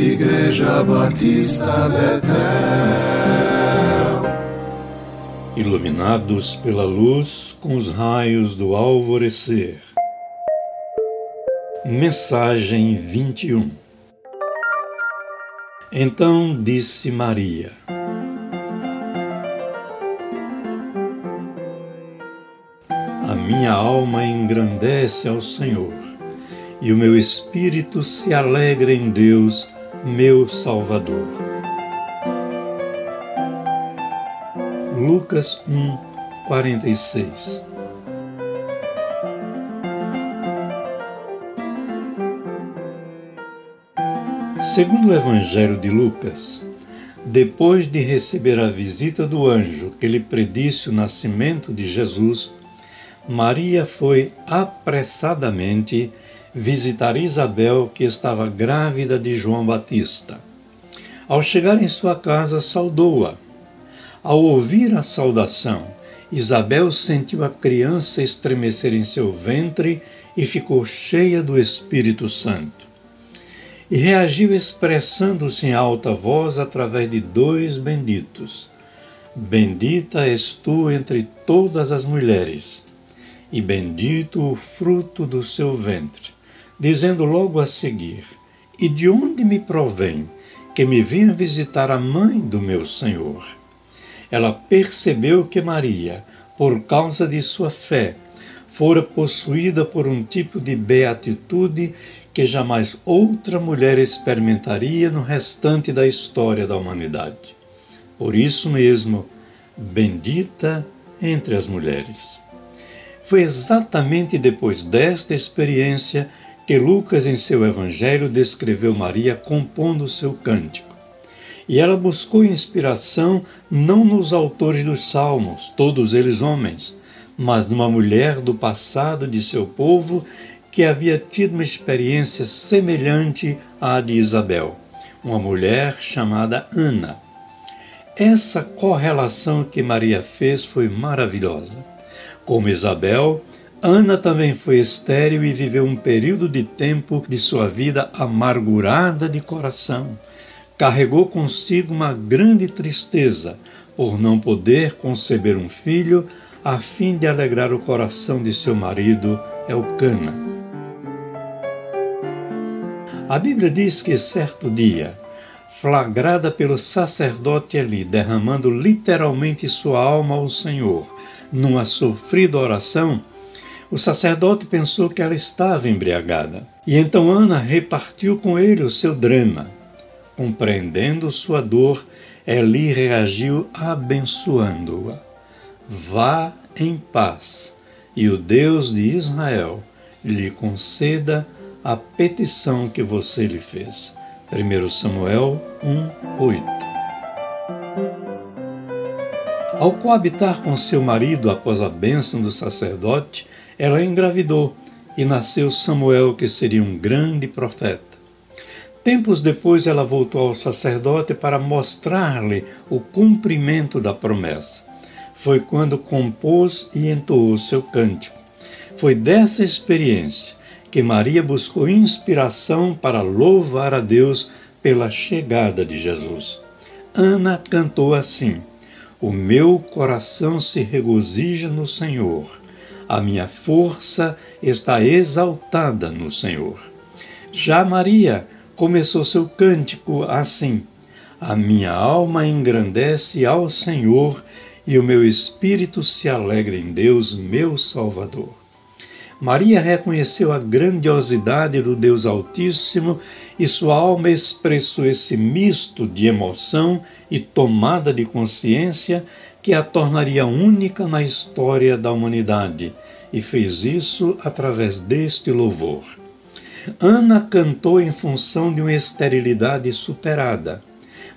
Igreja Batista Betel. Iluminados pela luz com os raios do alvorecer. Mensagem 21 Então disse Maria: A minha alma engrandece ao Senhor, e o meu espírito se alegra em Deus, meu Salvador. Lucas 1, 46 Segundo o Evangelho de Lucas, depois de receber a visita do anjo que lhe predisse o nascimento de Jesus, Maria foi apressadamente visitar Isabel, que estava grávida de João Batista. Ao chegar em sua casa, saudou-a. Ao ouvir a saudação, Isabel sentiu a criança estremecer em seu ventre e ficou cheia do Espírito Santo. E reagiu expressando-se em alta voz através de dois benditos: Bendita és tu entre todas as mulheres e bendito o fruto do seu ventre, dizendo logo a seguir: E de onde me provém que me vinha visitar a mãe do meu Senhor? Ela percebeu que Maria, por causa de sua fé, fora possuída por um tipo de beatitude que jamais outra mulher experimentaria no restante da história da humanidade. Por isso mesmo, bendita entre as mulheres. Foi exatamente depois desta experiência que Lucas, em seu Evangelho, descreveu Maria compondo seu cântico. E ela buscou inspiração não nos autores dos Salmos, todos eles homens, mas numa mulher do passado de seu povo que havia tido uma experiência semelhante à de Isabel, uma mulher chamada Ana. Essa correlação que Maria fez foi maravilhosa. Como Isabel, Ana também foi estéril e viveu um período de tempo de sua vida amargurada de coração. Carregou consigo uma grande tristeza por não poder conceber um filho a fim de alegrar o coração de seu marido Elcana. A Bíblia diz que certo dia, flagrada pelo sacerdote ali, derramando literalmente sua alma ao Senhor, numa sofrida oração, o sacerdote pensou que ela estava embriagada. E então Ana repartiu com ele o seu drama. Compreendendo sua dor, Eli reagiu abençoando-a. Vá em paz, e o Deus de Israel lhe conceda a petição que você lhe fez. 1 Samuel 1, 8. Ao coabitar com seu marido após a bênção do sacerdote, ela engravidou e nasceu Samuel, que seria um grande profeta. Tempos depois, ela voltou ao sacerdote para mostrar-lhe o cumprimento da promessa. Foi quando compôs e entoou seu cântico. Foi dessa experiência que Maria buscou inspiração para louvar a Deus pela chegada de Jesus. Ana cantou assim. O meu coração se regozija no Senhor. A minha força está exaltada no Senhor. Já Maria começou seu cântico assim: A minha alma engrandece ao Senhor e o meu espírito se alegra em Deus, meu Salvador. Maria reconheceu a grandiosidade do Deus Altíssimo e sua alma expressou esse misto de emoção e tomada de consciência que a tornaria única na história da humanidade, e fez isso através deste louvor. Ana cantou em função de uma esterilidade superada.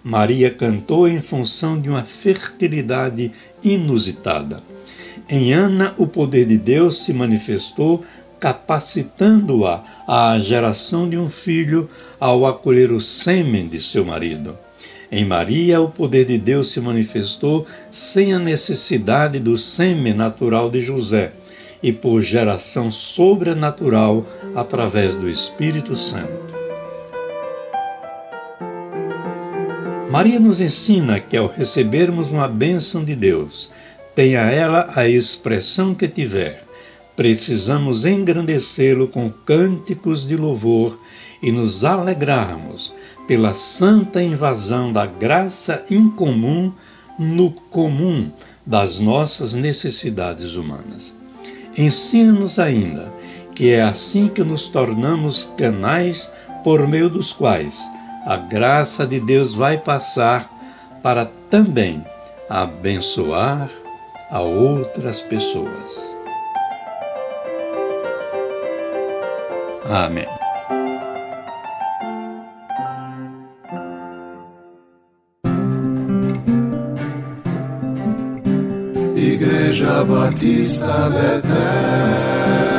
Maria cantou em função de uma fertilidade inusitada. Em Ana, o poder de Deus se manifestou, capacitando-a à geração de um filho ao acolher o sêmen de seu marido. Em Maria, o poder de Deus se manifestou sem a necessidade do sêmen natural de José e por geração sobrenatural através do Espírito Santo. Maria nos ensina que ao recebermos uma bênção de Deus, tenha ela a expressão que tiver, precisamos engrandecê-lo com cânticos de louvor e nos alegrarmos pela santa invasão da graça incomum no comum das nossas necessidades humanas. Ensina-nos ainda que é assim que nos tornamos canais por meio dos quais a graça de Deus vai passar para também abençoar a outras pessoas. Amém. Igreja Batista Betel